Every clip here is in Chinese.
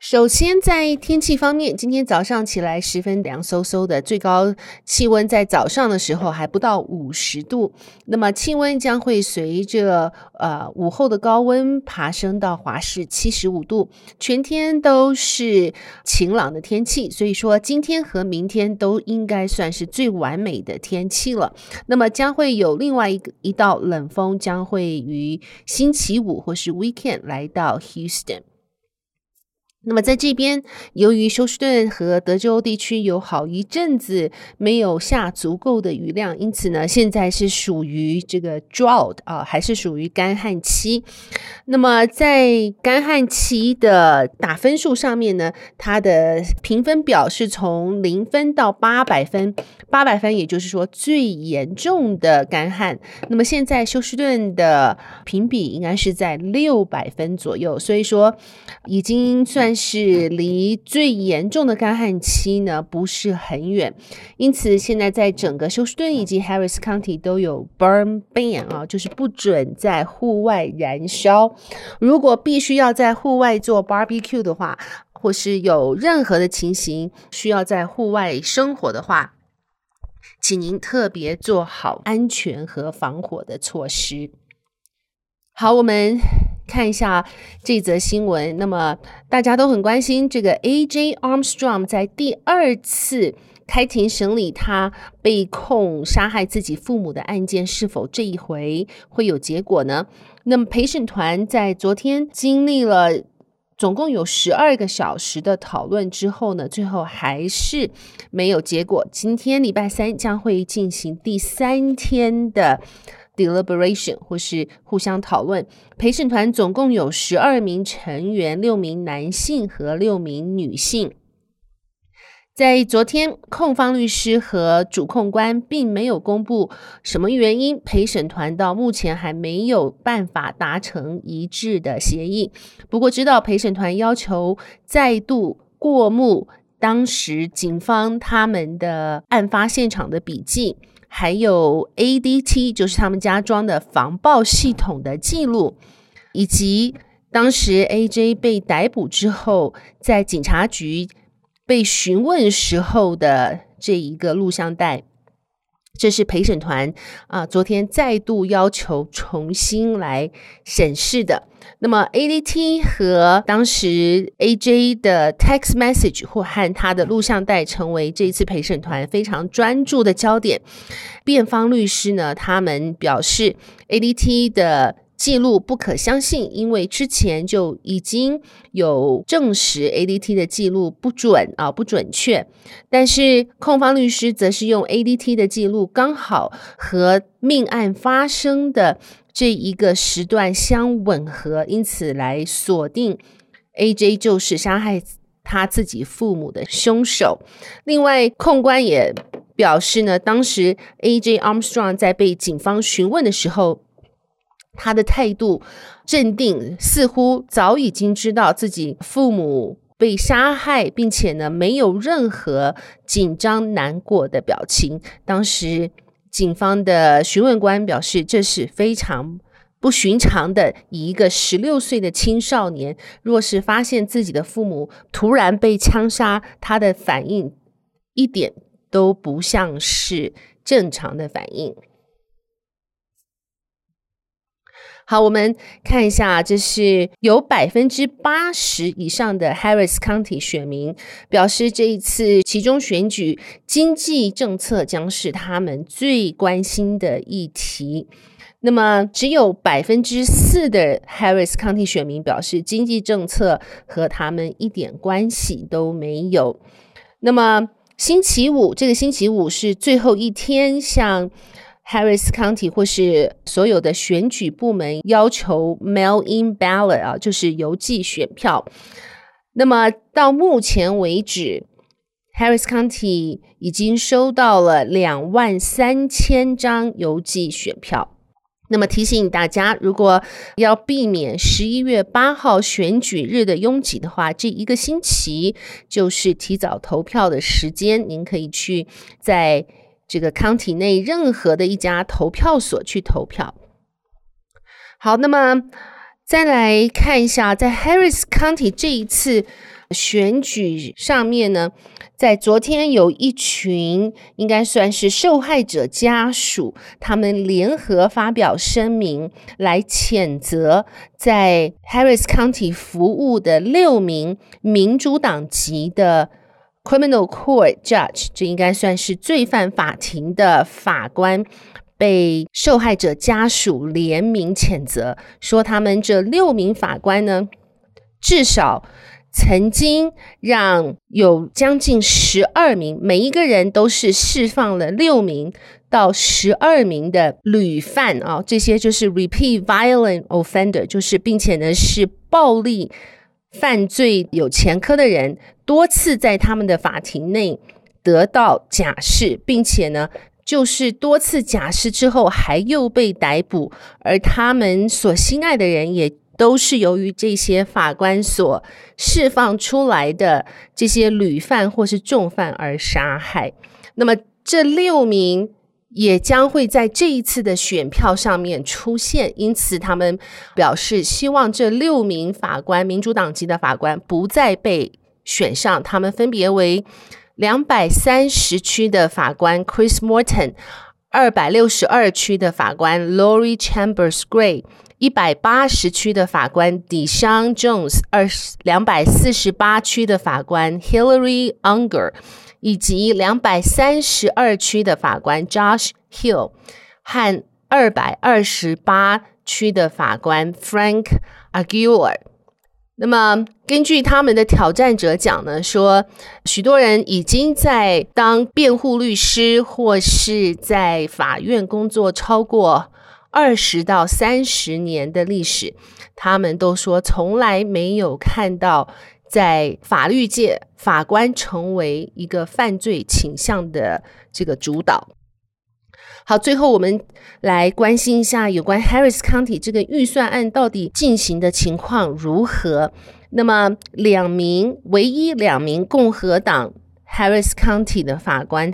首先，在天气方面，今天早上起来十分凉飕飕的，最高气温在早上的时候还不到五十度。那么气温将会随着呃午后的高温爬升到华氏七十五度，全天都是晴朗的天气。所以说，今天和明天都应该算是最完美的天气了。那么将会有另外一个一道冷锋将会于星期五或是 weekend 来到 Houston。那么在这边，由于休斯顿和德州地区有好一阵子没有下足够的雨量，因此呢，现在是属于这个 drought 啊，还是属于干旱期。那么在干旱期的打分数上面呢，它的评分表是从零分到八百分，八百分也就是说最严重的干旱。那么现在休斯顿的评比应该是在六百分左右，所以说已经算是。离最严重的干旱期呢，不是很远，因此现在在整个休斯顿以及 Harris County 都有 burn ban 啊，就是不准在户外燃烧。如果必须要在户外做 barbecue 的话，或是有任何的情形需要在户外生火的话，请您特别做好安全和防火的措施。好，我们。看一下这则新闻，那么大家都很关心这个 A.J. Armstrong 在第二次开庭审理他被控杀害自己父母的案件，是否这一回会有结果呢？那么陪审团在昨天经历了总共有十二个小时的讨论之后呢，最后还是没有结果。今天礼拜三将会进行第三天的。Deliberation 或是互相讨论，陪审团总共有十二名成员，六名男性和六名女性。在昨天，控方律师和主控官并没有公布什么原因，陪审团到目前还没有办法达成一致的协议。不过，知道陪审团要求再度过目当时警方他们的案发现场的笔记。还有 ADT，就是他们家装的防爆系统的记录，以及当时 AJ 被逮捕之后，在警察局被询问时候的这一个录像带。这是陪审团啊，昨天再度要求重新来审视的。那么，ADT 和当时 AJ 的 text message 或和他的录像带成为这一次陪审团非常专注的焦点。辩方律师呢，他们表示 ADT 的。记录不可相信，因为之前就已经有证实 ADT 的记录不准啊，不准确。但是控方律师则是用 ADT 的记录刚好和命案发生的这一个时段相吻合，因此来锁定 AJ 就是杀害他自己父母的凶手。另外，控官也表示呢，当时 AJ Armstrong 在被警方询问的时候。他的态度镇定，似乎早已经知道自己父母被杀害，并且呢，没有任何紧张难过的表情。当时警方的询问官表示，这是非常不寻常的。以一个十六岁的青少年，若是发现自己的父母突然被枪杀，他的反应一点都不像是正常的反应。好，我们看一下，这是有百分之八十以上的 Harris County 选民表示，这一次其中选举经济政策将是他们最关心的议题。那么，只有百分之四的 Harris County 选民表示，经济政策和他们一点关系都没有。那么，星期五，这个星期五是最后一天，像。Harris County 或是所有的选举部门要求 mail-in ballot 啊，就是邮寄选票。那么到目前为止 Harris County 已经收到了两万三千张邮寄选票。那么提醒大家，如果要避免十一月八号选举日的拥挤的话，这一个星期就是提早投票的时间。您可以去在这个 county 内任何的一家投票所去投票。好，那么再来看一下，在 Harris County 这一次选举上面呢，在昨天有一群应该算是受害者家属，他们联合发表声明来谴责在 Harris County 服务的六名民主党籍的 Criminal Court Judge，这应该算是罪犯法庭的法官，被受害者家属联名谴责，说他们这六名法官呢，至少。曾经让有将近十二名，每一个人都是释放了六名到十二名的屡犯啊，这些就是 repeat violent offender，就是并且呢是暴力犯罪有前科的人，多次在他们的法庭内得到假释，并且呢就是多次假释之后还又被逮捕，而他们所心爱的人也。都是由于这些法官所释放出来的这些屡犯或是重犯而杀害。那么这六名也将会在这一次的选票上面出现，因此他们表示希望这六名法官，民主党籍的法官不再被选上。他们分别为两百三十区的法官 Chris Morton，二百六十二区的法官 Lori Chambers Gray。一百八十区的法官 DeSean Jones，二两百四十八区的法官 Hillary Unger，以及两百三十二区的法官 Josh Hill 和二百二十八区的法官 Frank Aguilar。那么，根据他们的挑战者讲呢，说许多人已经在当辩护律师或是在法院工作超过。二十到三十年的历史，他们都说从来没有看到在法律界法官成为一个犯罪倾向的这个主导。好，最后我们来关心一下有关 Harris County 这个预算案到底进行的情况如何。那么，两名唯一两名共和党 Harris County 的法官。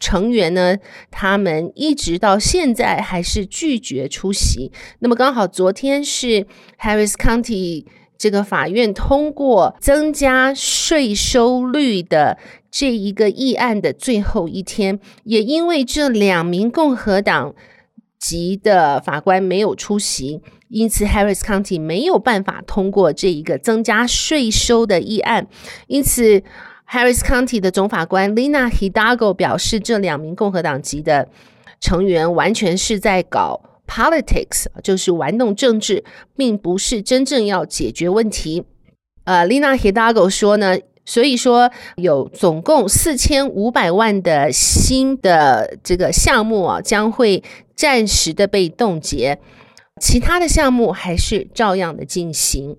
成员呢，他们一直到现在还是拒绝出席。那么刚好昨天是 Harris County 这个法院通过增加税收率的这一个议案的最后一天，也因为这两名共和党籍的法官没有出席，因此 Harris County 没有办法通过这一个增加税收的议案，因此。Harris County 的总法官 Lina Hidalgo 表示，这两名共和党籍的成员完全是在搞 politics，就是玩弄政治，并不是真正要解决问题。呃，Lina Hidalgo 说呢，所以说有总共四千五百万的新的这个项目啊，将会暂时的被冻结，其他的项目还是照样的进行。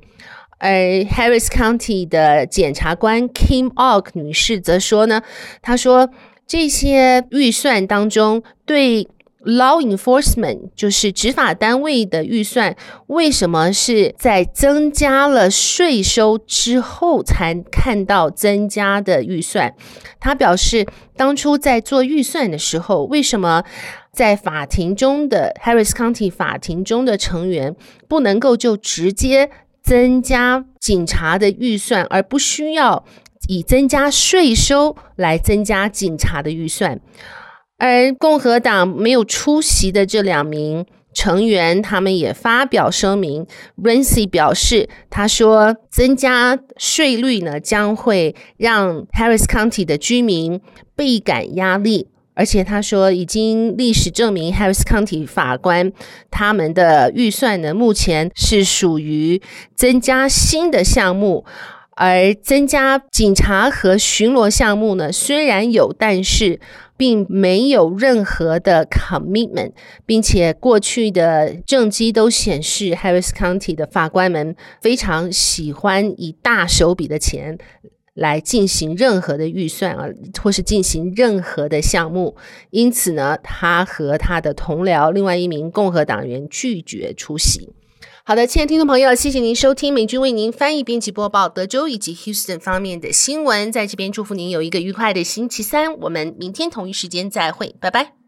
而 Harris County 的检察官 Kim Ogg 女士则说呢，她说这些预算当中对 Law Enforcement 就是执法单位的预算，为什么是在增加了税收之后才看到增加的预算？他表示，当初在做预算的时候，为什么在法庭中的 Harris County 法庭中的成员不能够就直接增加警察的预算，而不需要以增加税收来增加警察的预算。而共和党没有出席的这两名成员，他们也发表声明。Reince 表示，他说增加税率呢，将会让 Harris County 的居民倍感压力。而且他说，已经历史证明，Harris County 法官他们的预算呢，目前是属于增加新的项目，而增加警察和巡逻项目呢，虽然有，但是并没有任何的 commitment，并且过去的政绩都显示，Harris County 的法官们非常喜欢以大手笔的钱。来进行任何的预算啊，或是进行任何的项目。因此呢，他和他的同僚另外一名共和党员拒绝出席。好的，亲爱的听众朋友，谢谢您收听美军为您翻译、编辑、播报德州以及 Houston 方面的新闻。在这边祝福您有一个愉快的星期三。我们明天同一时间再会，拜拜。